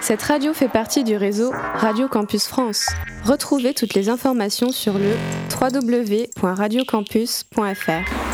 Cette radio fait partie du réseau Radio Campus France. Retrouvez toutes les informations sur le www.radiocampus.fr.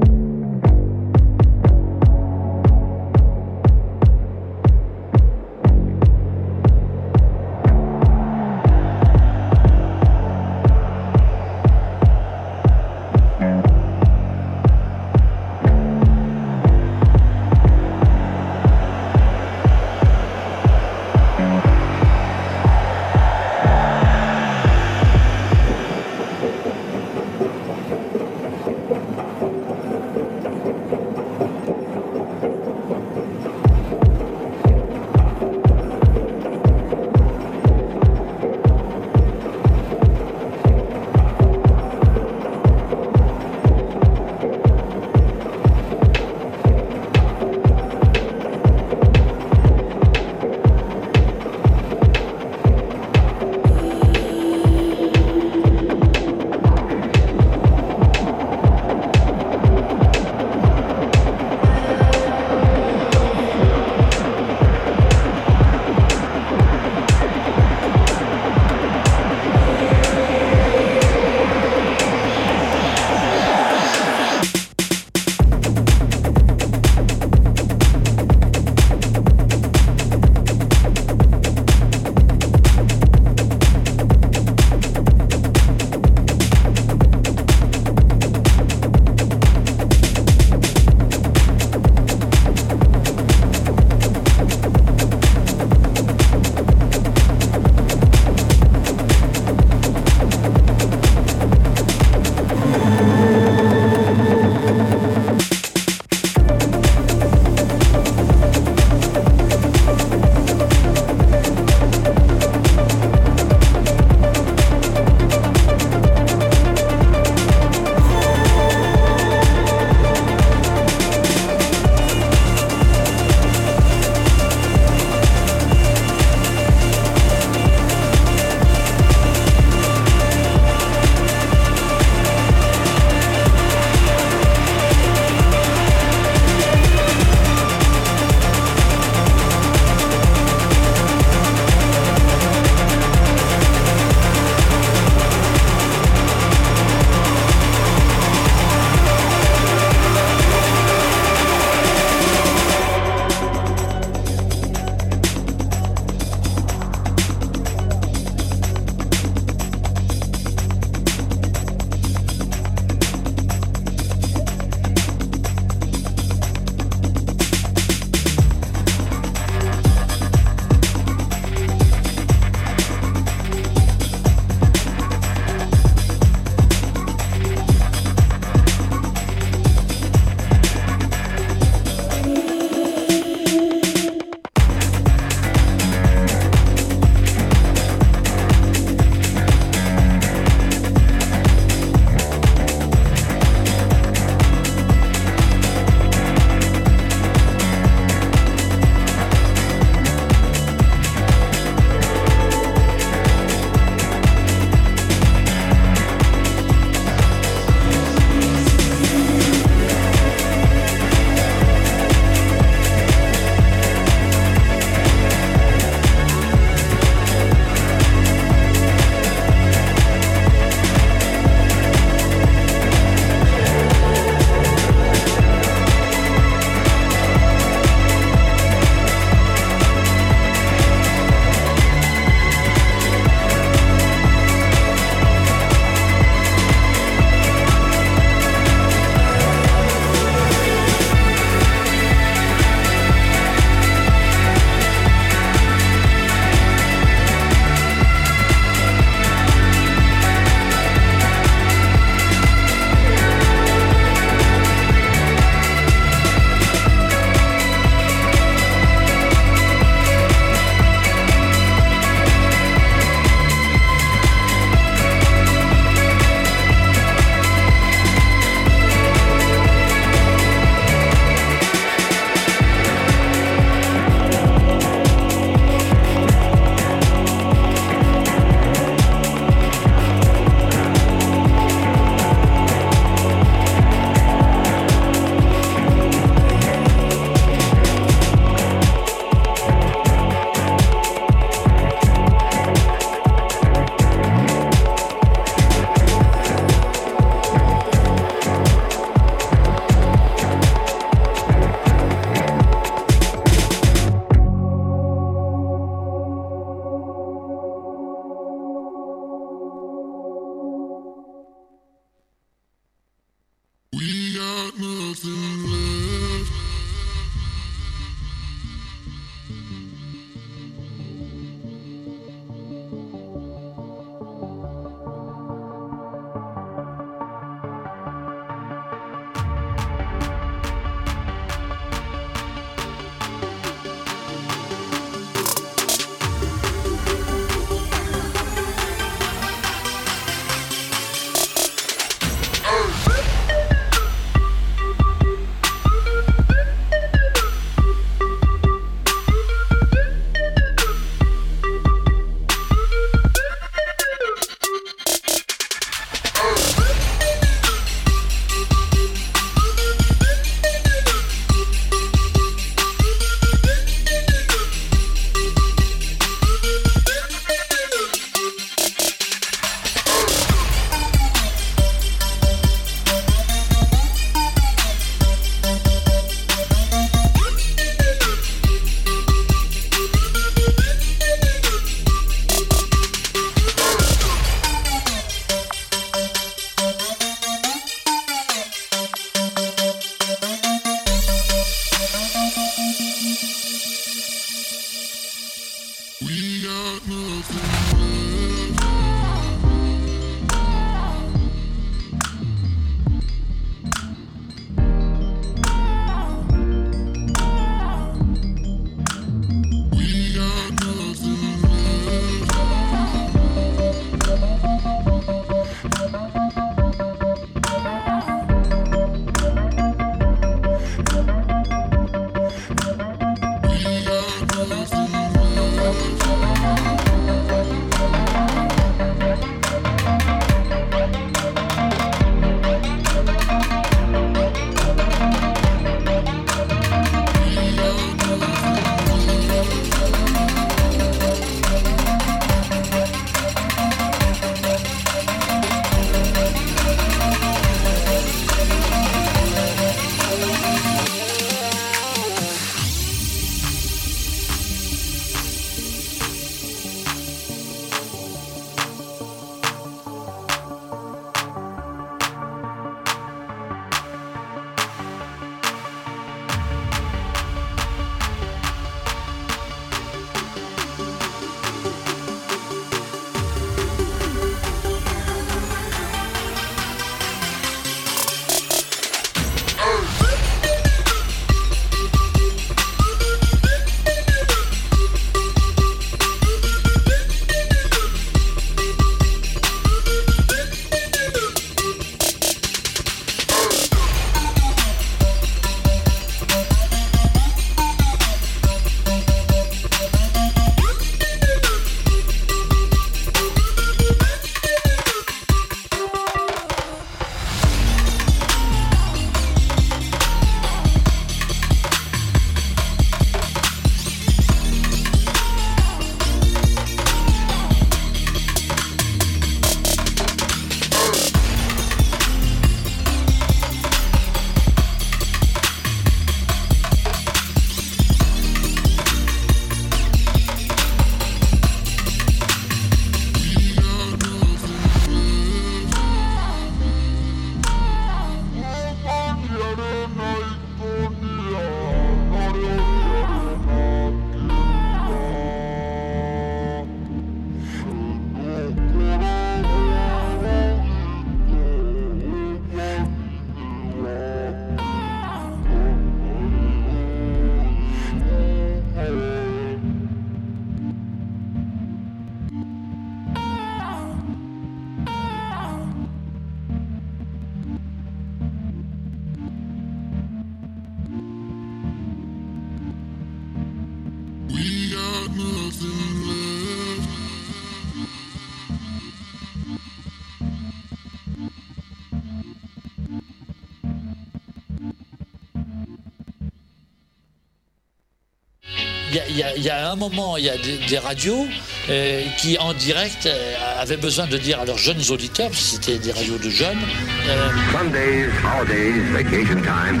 un moment, il y a des, radios euh, qui, en direct, euh, avaient besoin de dire à leurs jeunes auditeurs, parce que c'était des radios de jeunes. Euh, Sundays, holidays, vacation time,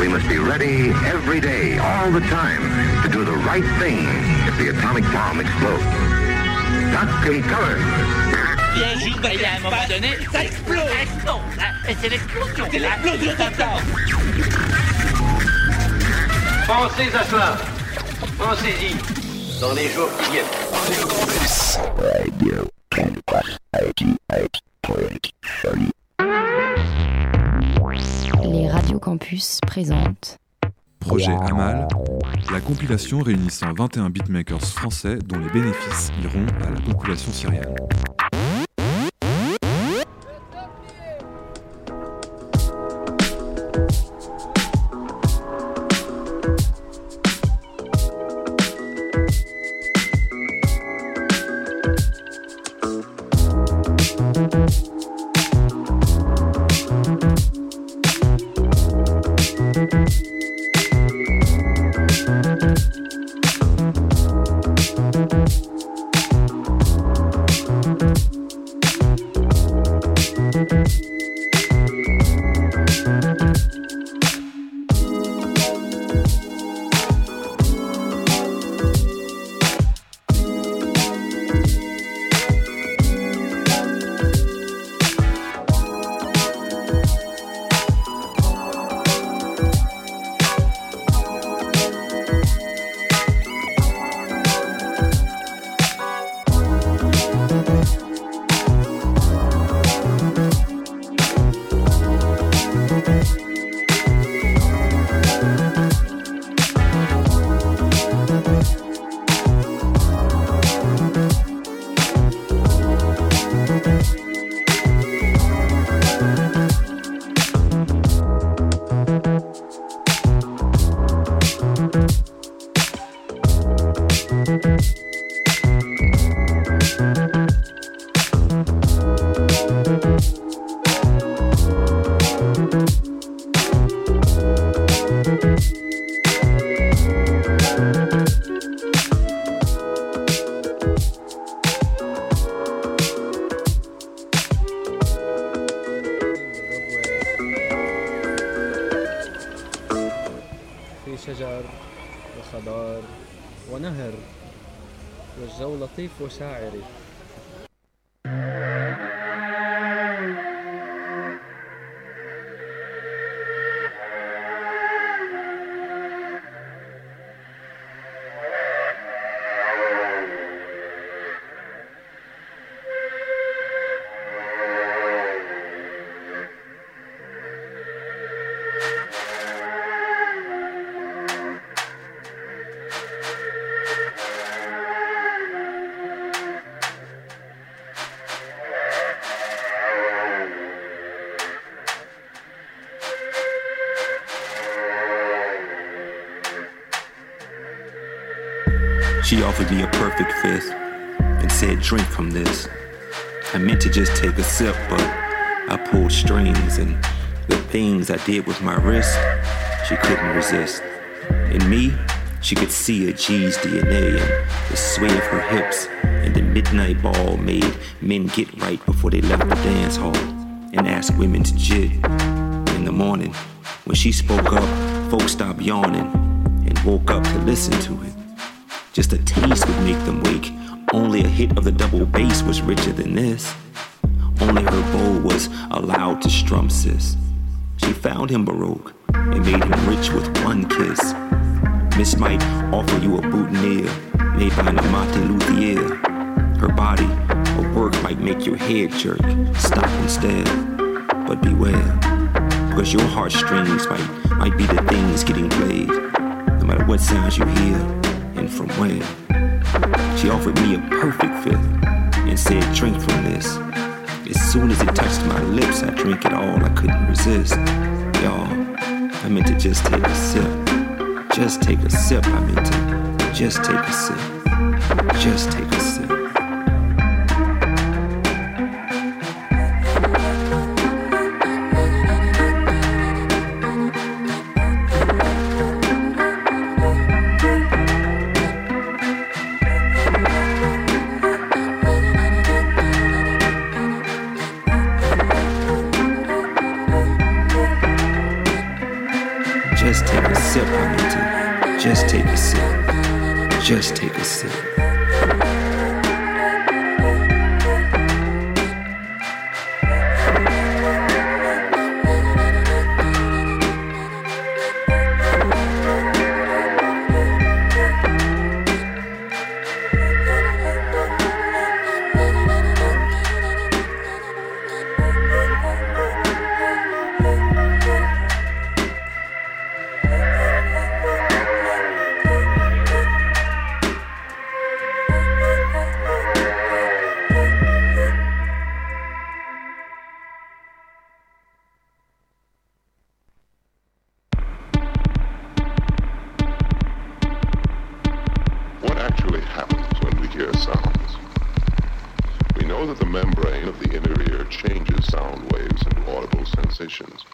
we must be ready every day, all the time, to do the right thing if the atomic bomb explodes. Duck and color. bien jour, il y a un moment donné, ça explose. explose, hein. c'est l'explosion. C'est l'explosion totale. Pensez à cela. Pensez-y. Dans les jours qui viennent. Radio Les Radio Campus présentent Projet Amal, la compilation réunissant 21 beatmakers français dont les bénéfices iront à la population syrienne. A perfect fifth and said, Drink from this. I meant to just take a sip, but I pulled strings, and the things I did with my wrist, she couldn't resist. In me, she could see a G's DNA, and the sway of her hips and the midnight ball made men get right before they left the dance hall and asked women to jig. In the morning, when she spoke up, folks stopped yawning and woke up to listen to it. Just a taste would make them wake. Only a hit of the double bass was richer than this. Only her bow was allowed to strum sis. She found him baroque and made him rich with one kiss. Miss might offer you a boutonniere made by an amante luthier. Her body, a work might make your head jerk. Stop instead, but beware, because your heartstrings might might be the things getting played. No matter what sounds you hear and from when. She offered me a perfect fifth and said, Drink from this. As soon as it touched my lips, I drank it all. I couldn't resist. Y'all, I meant to just take a sip. Just take a sip. I meant to just take a sip. Just take a that the membrane of the inner ear changes sound waves into audible sensations.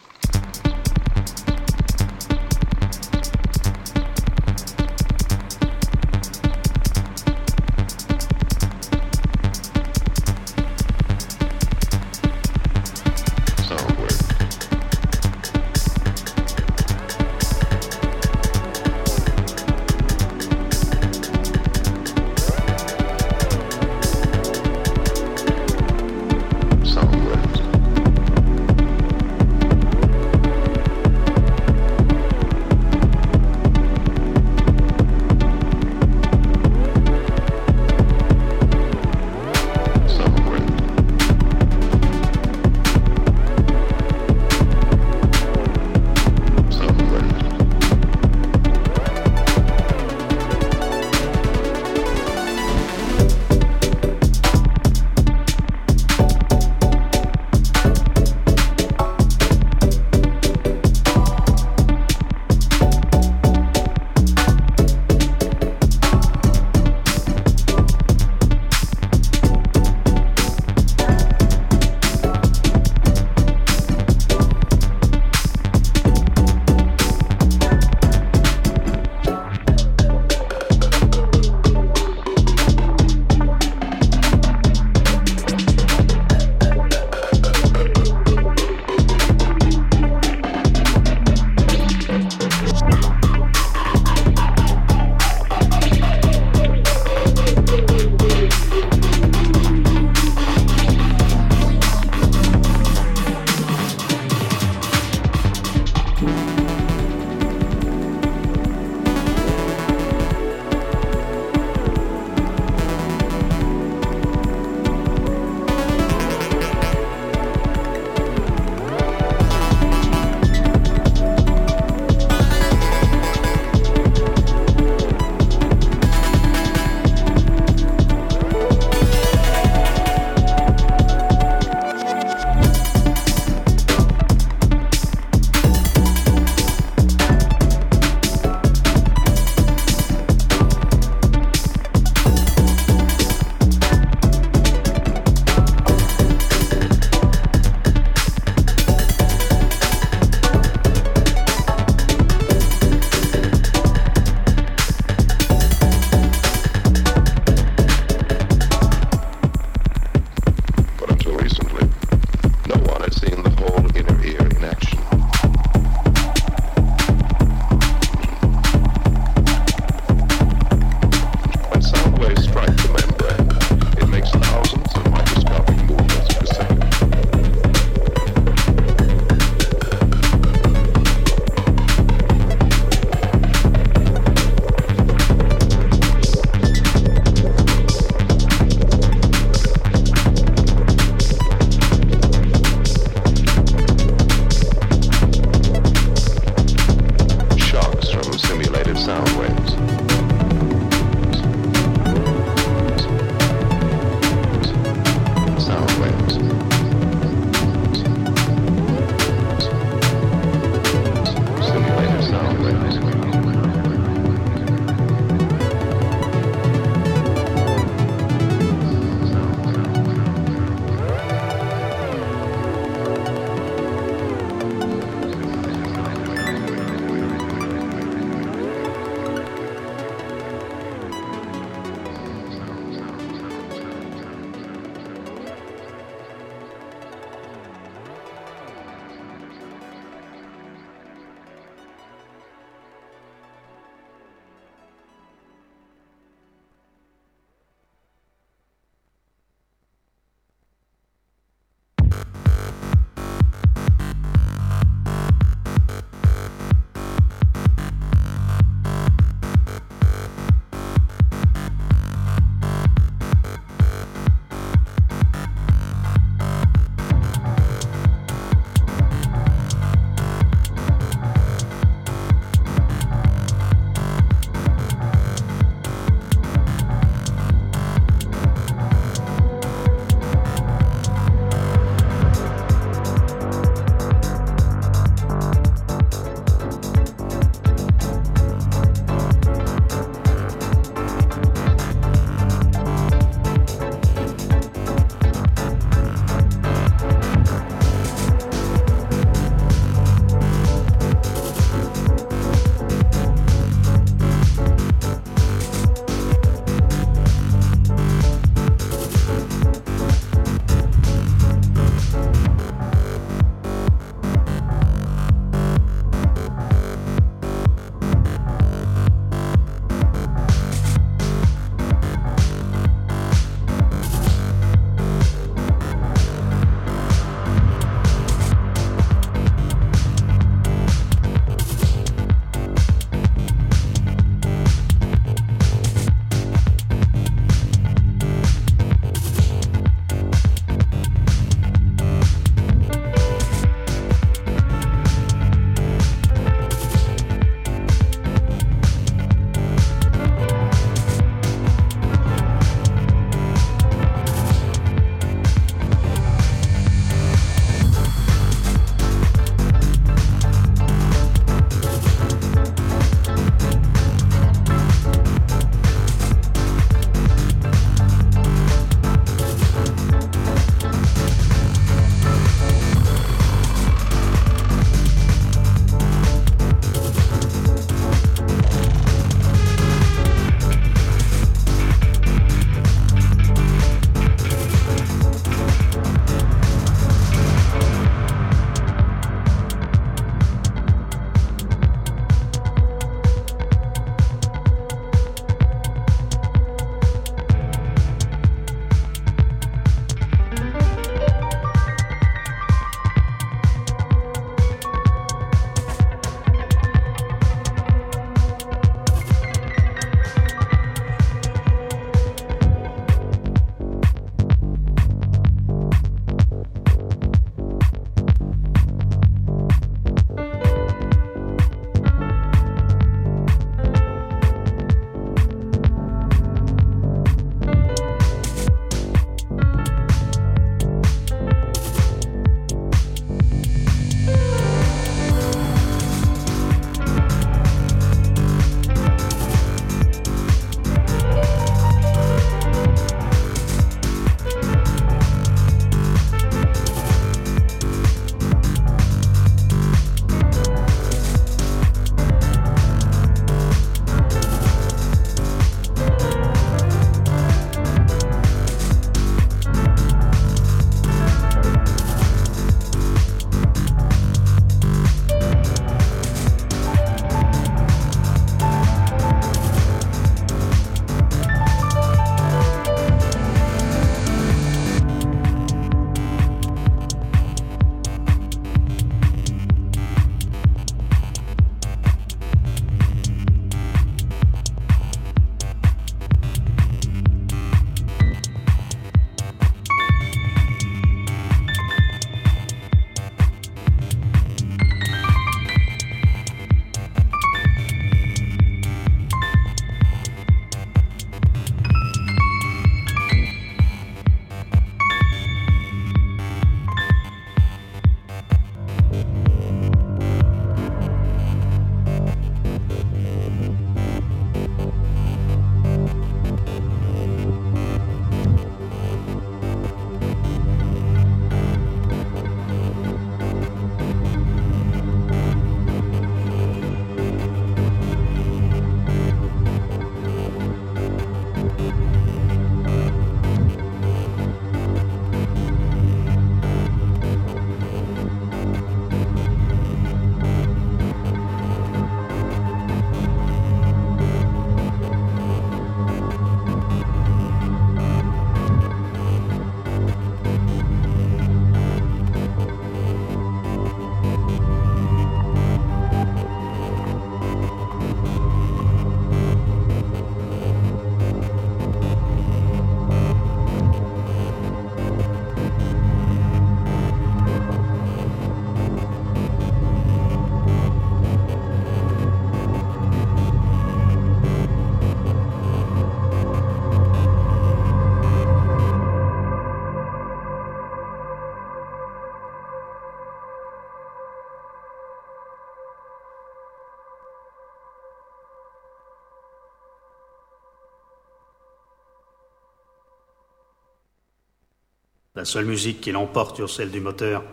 La seule musique qui l'emporte sur celle du moteur,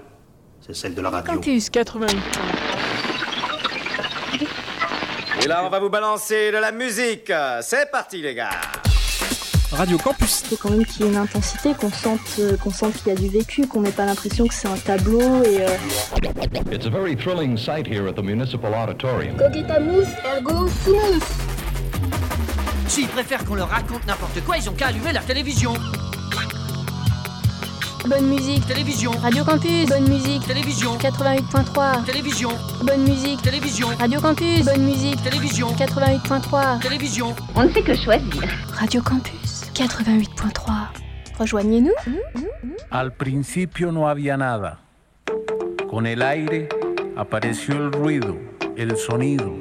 c'est celle de la radio. Campus 88. Et là, on va vous balancer de la musique. C'est parti, les gars. Radio Campus. Il faut quand même qu'il y ait une intensité, qu'on sente, euh, qu'on sente qu'il y a du vécu, qu'on n'ait pas l'impression que c'est un tableau et. Euh... It's a very thrilling sight here at the Municipal Auditorium. Coquetamus, ergo sumus. S'ils préfèrent qu'on leur raconte n'importe quoi, ils ont qu'à allumer la télévision. Bonne musique. Télévision. Radio Campus. Bonne musique. Télévision. 88.3. Télévision. Bonne musique. Télévision. Radio Campus. Bonne musique. Télévision. 88.3. Télévision. On ne fait que choisir. Radio Campus. 88.3. Rejoignez-nous. Al principio no había nada. Con el aire apareció el ruido, el sonido,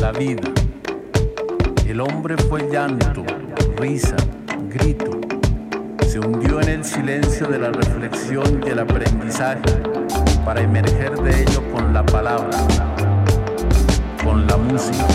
la vida. El hombre fue llanto, risa, grito. En el silencio de la reflexión y el aprendizaje para emerger de ello con la palabra, con la música.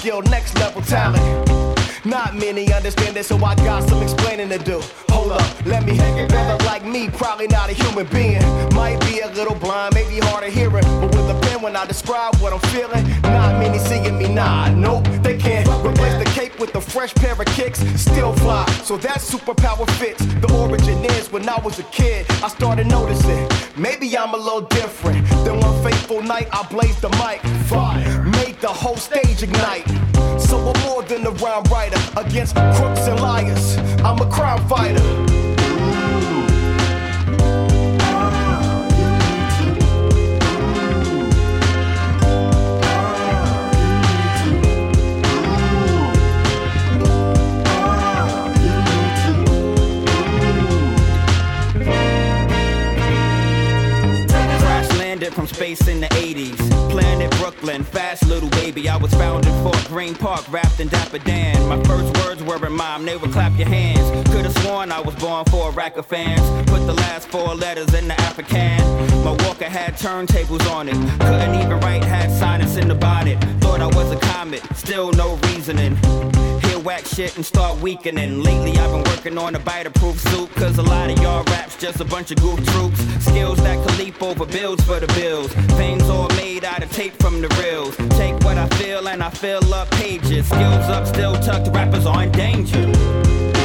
Skill, next level talent. Not many understand this, so I got some explaining to do. Hold up, let me hang it. Brother like me, probably not a human being. Might be a little blind, maybe hard of hearing. But with a pen, when I describe what I'm feeling, not many seeing me. Nah, nope, they can't replace the cape with a fresh pair of kicks. Still fly, so that superpower fits. The origin is when I was a kid, I started noticing. Maybe I'm a little different. Then one fateful night, I blazed the mic. Fire, made the whole stage ignite. So I'm more than a rhyme writer against crooks and liars. I'm a crime fighter. Landed from space in the 80s. Planet Brooklyn, fast little baby. I was found in Fort Greene Park, wrapped in Dapper Dan. My first words were in mom, they would clap your hands. Could've sworn I was born for a rack of fans. Put the last four letters in the African. My walker had turntables on it. Couldn't even write, had sinus in the bonnet. Thought I was a comet, still no reasoning. Whack shit and start weakening. Lately I've been working on a biter proof suit. Cause a lot of y'all raps just a bunch of goof troops. Skills that can leap over bills for the bills. Things all made out of tape from the reels. Take what I feel and I fill up pages. Skills up, still tucked, rappers are in danger.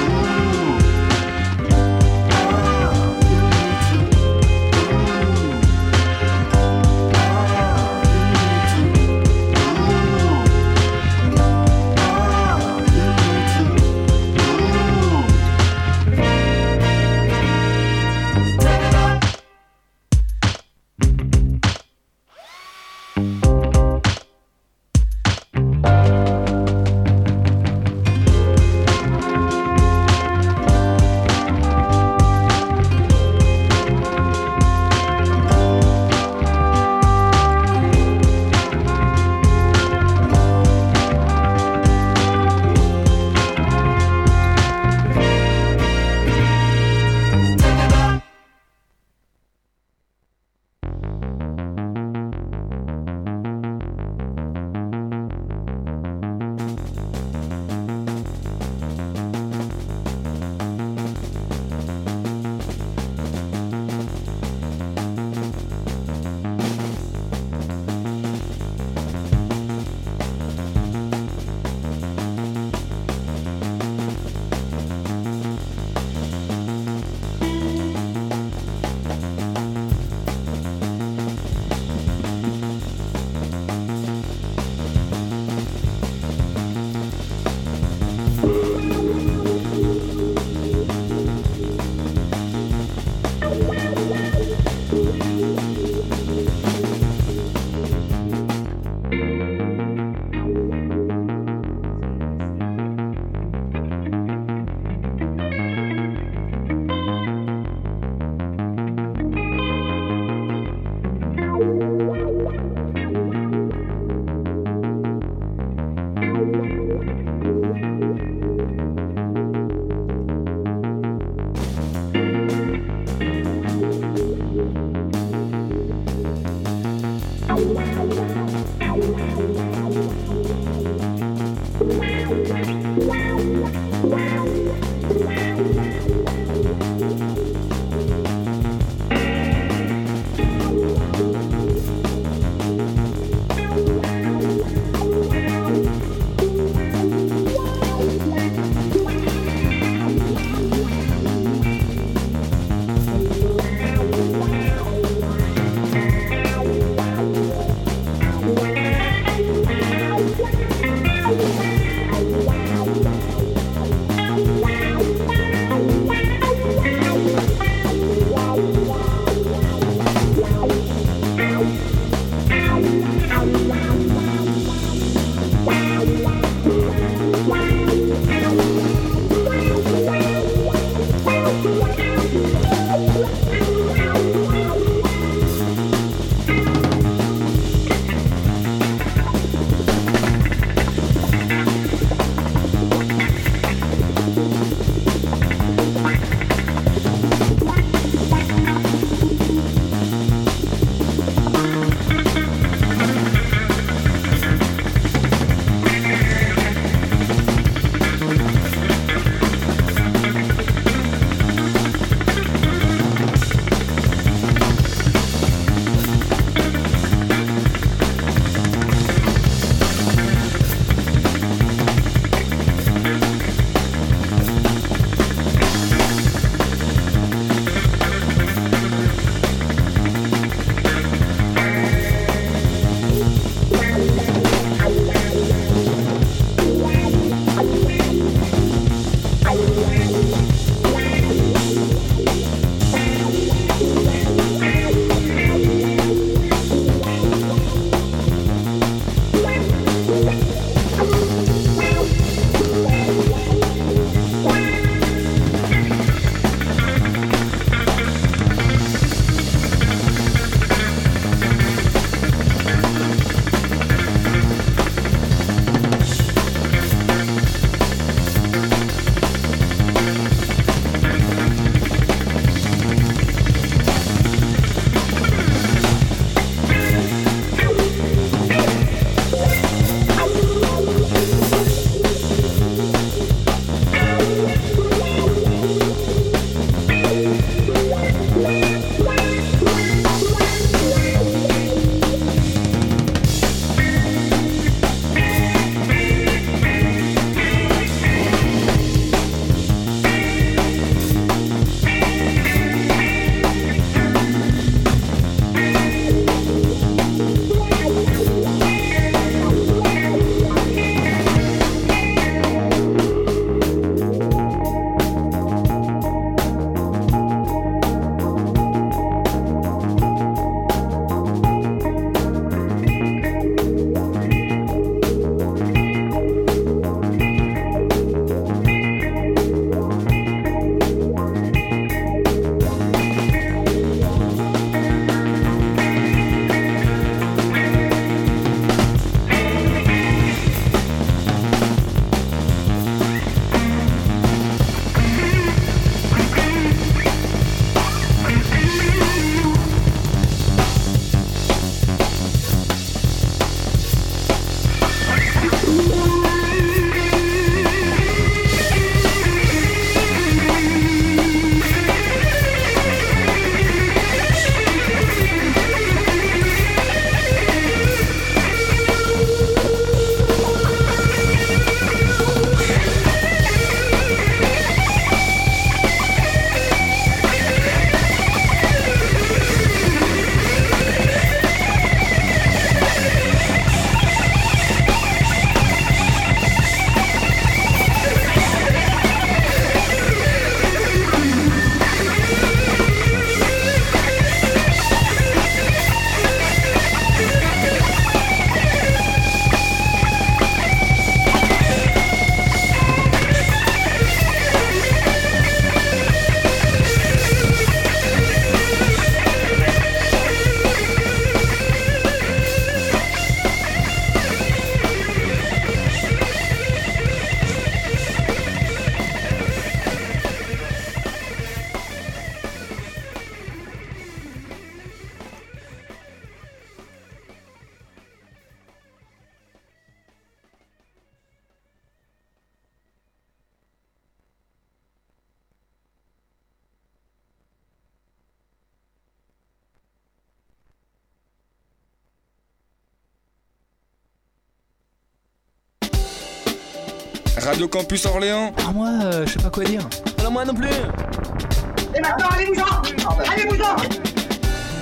Radio Campus Orléans. Ah, moi, euh, je sais pas quoi dire. Alors, moi non plus. Et maintenant, allez-vous-en ah, bah. Allez-vous-en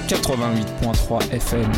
88.3 FM.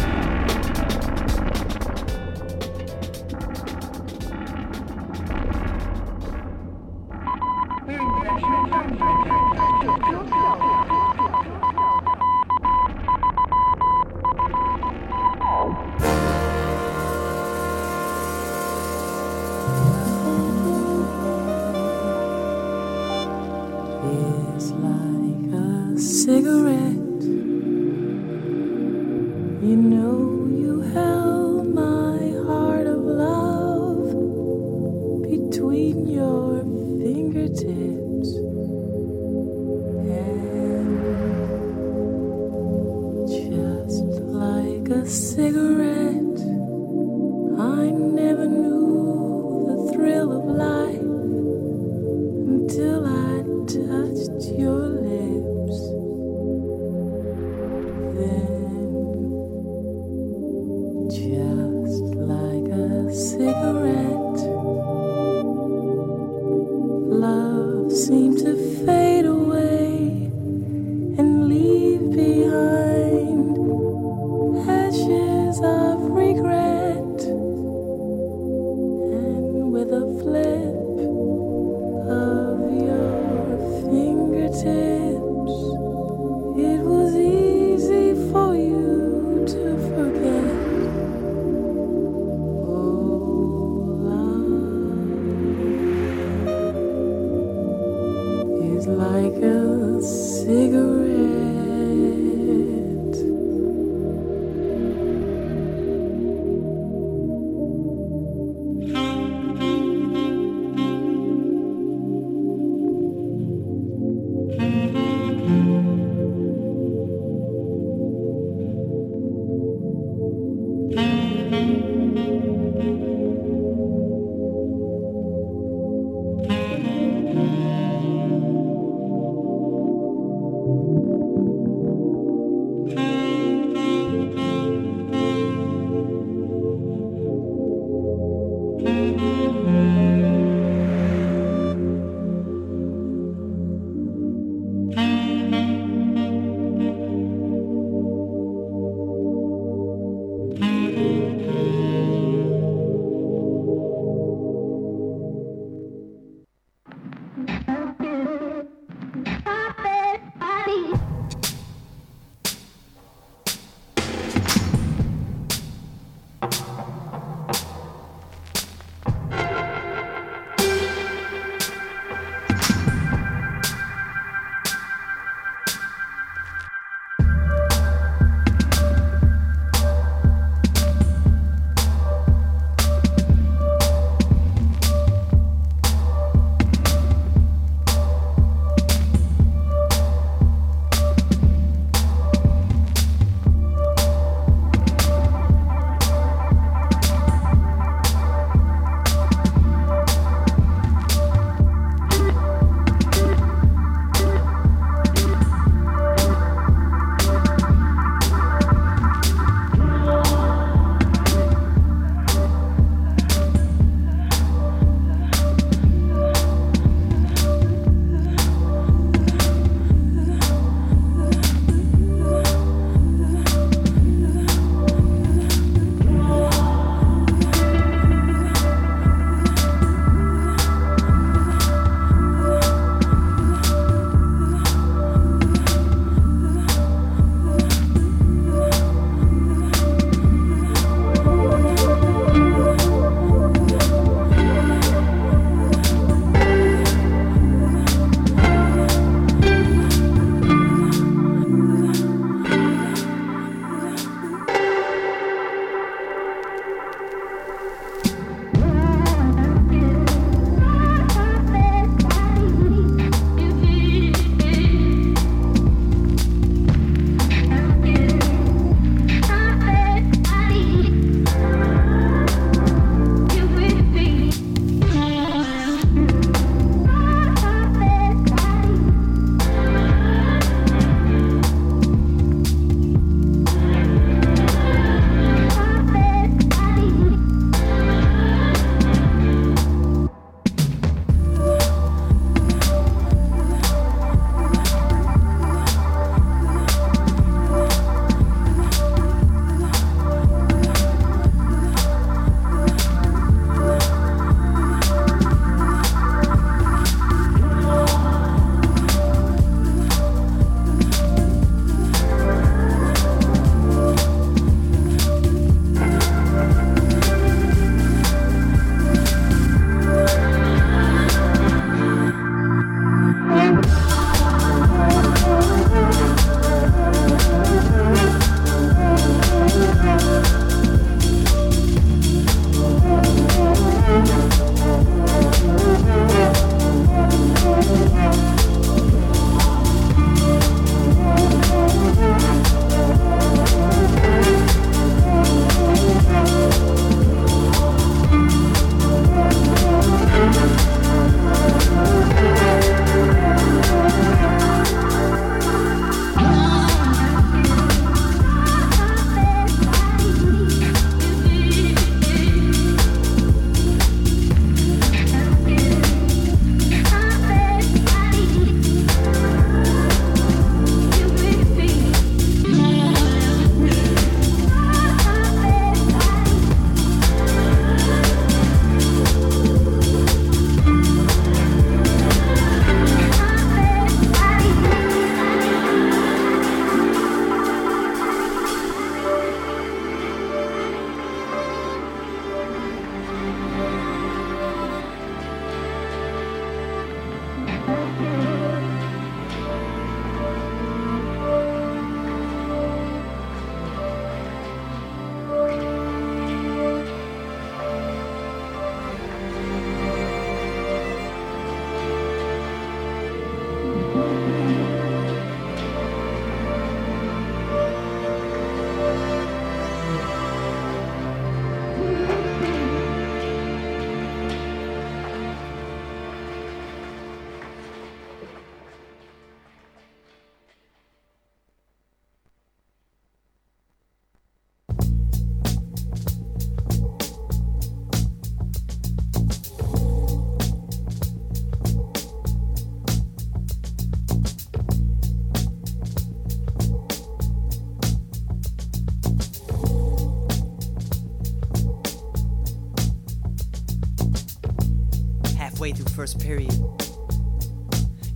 First period.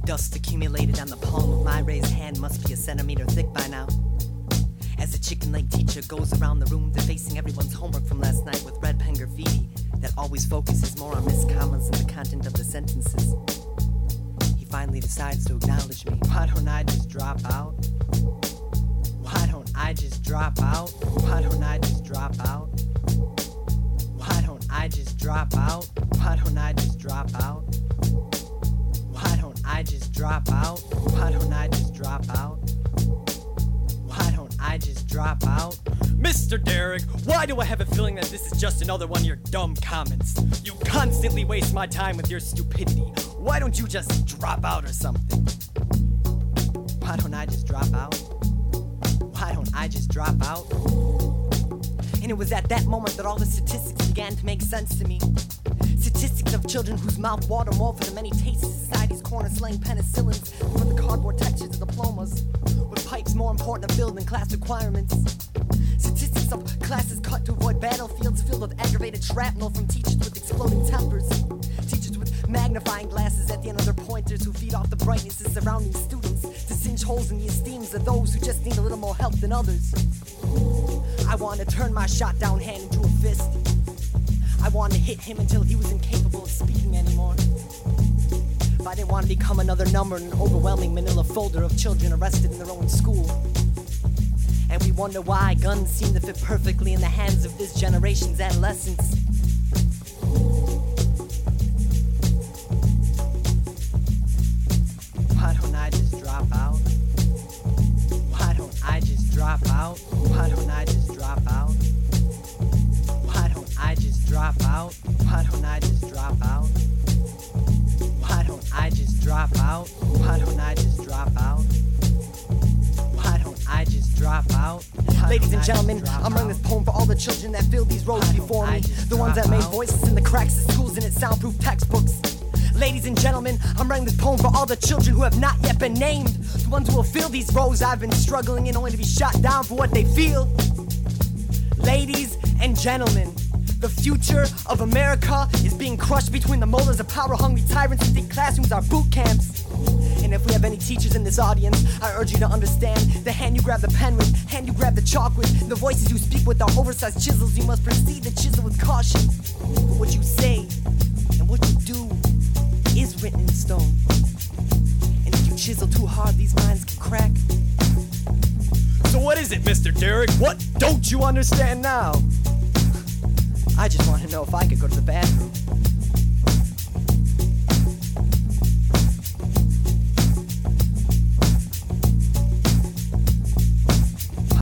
Dust accumulated on the palm of my raised hand must be a centimeter thick by now. As the chicken leg teacher goes around the room defacing everyone's homework from last night with red pen graffiti that always focuses more on miscommas than the content of the sentences. He finally decides to acknowledge me. Why don't I just drop out? Why don't I just drop out? Why don't I just drop out? Why don't I just drop out? Why don't I just drop out? I just drop out? Why don't I just drop out? Why don't I just drop out? Mr. Derek, why do I have a feeling that this is just another one of your dumb comments? You constantly waste my time with your stupidity. Why don't you just drop out or something? Why don't I just drop out? Why don't I just drop out? And it was at that moment that all the statistics began to make sense to me. Statistics of children whose mouth water more for the many tastes of society's corner slang penicillins for the cardboard textures of diplomas. With pipes more important to build than class requirements. Statistics of classes cut to avoid battlefields filled with aggravated shrapnel from teachers with exploding tempers. Teachers with magnifying glasses at the end of their pointers who feed off the brightness of surrounding students to singe holes in the esteems of those who just need a little more help than others. I want to turn my shot down hand into a fist. I wanted to hit him until he was incapable of speaking anymore. But I didn't want to become another number in an overwhelming manila folder of children arrested in their own school. And we wonder why guns seem to fit perfectly in the hands of this generation's adolescents. Why don't I just drop out? Why don't I just drop out? Why don't I just drop out? Why don't I just drop out? Why don't I just drop out? Why don't I just drop out? Why don't I just drop out? Ladies and gentlemen, I'm writing this poem for all the children that filled these rows before me. The ones that made voices in the cracks of schools and its soundproof textbooks. Ladies and gentlemen, I'm writing this poem for all the children who have not yet been named. The ones who will fill these rows I've been struggling in only to be shot down for what they feel. Ladies and gentlemen, the future of America is being crushed between the molars of power hungry tyrants who think classrooms are boot camps. And if we have any teachers in this audience, I urge you to understand the hand you grab the pen with, hand you grab the chalk with, the voices you speak with are oversized chisels. You must proceed to chisel with caution. What you say and what you do is written in stone. And if you chisel too hard, these minds can crack. So what is it, Mr. Derek? What don't you understand now? I just want to know if I could go to the bathroom.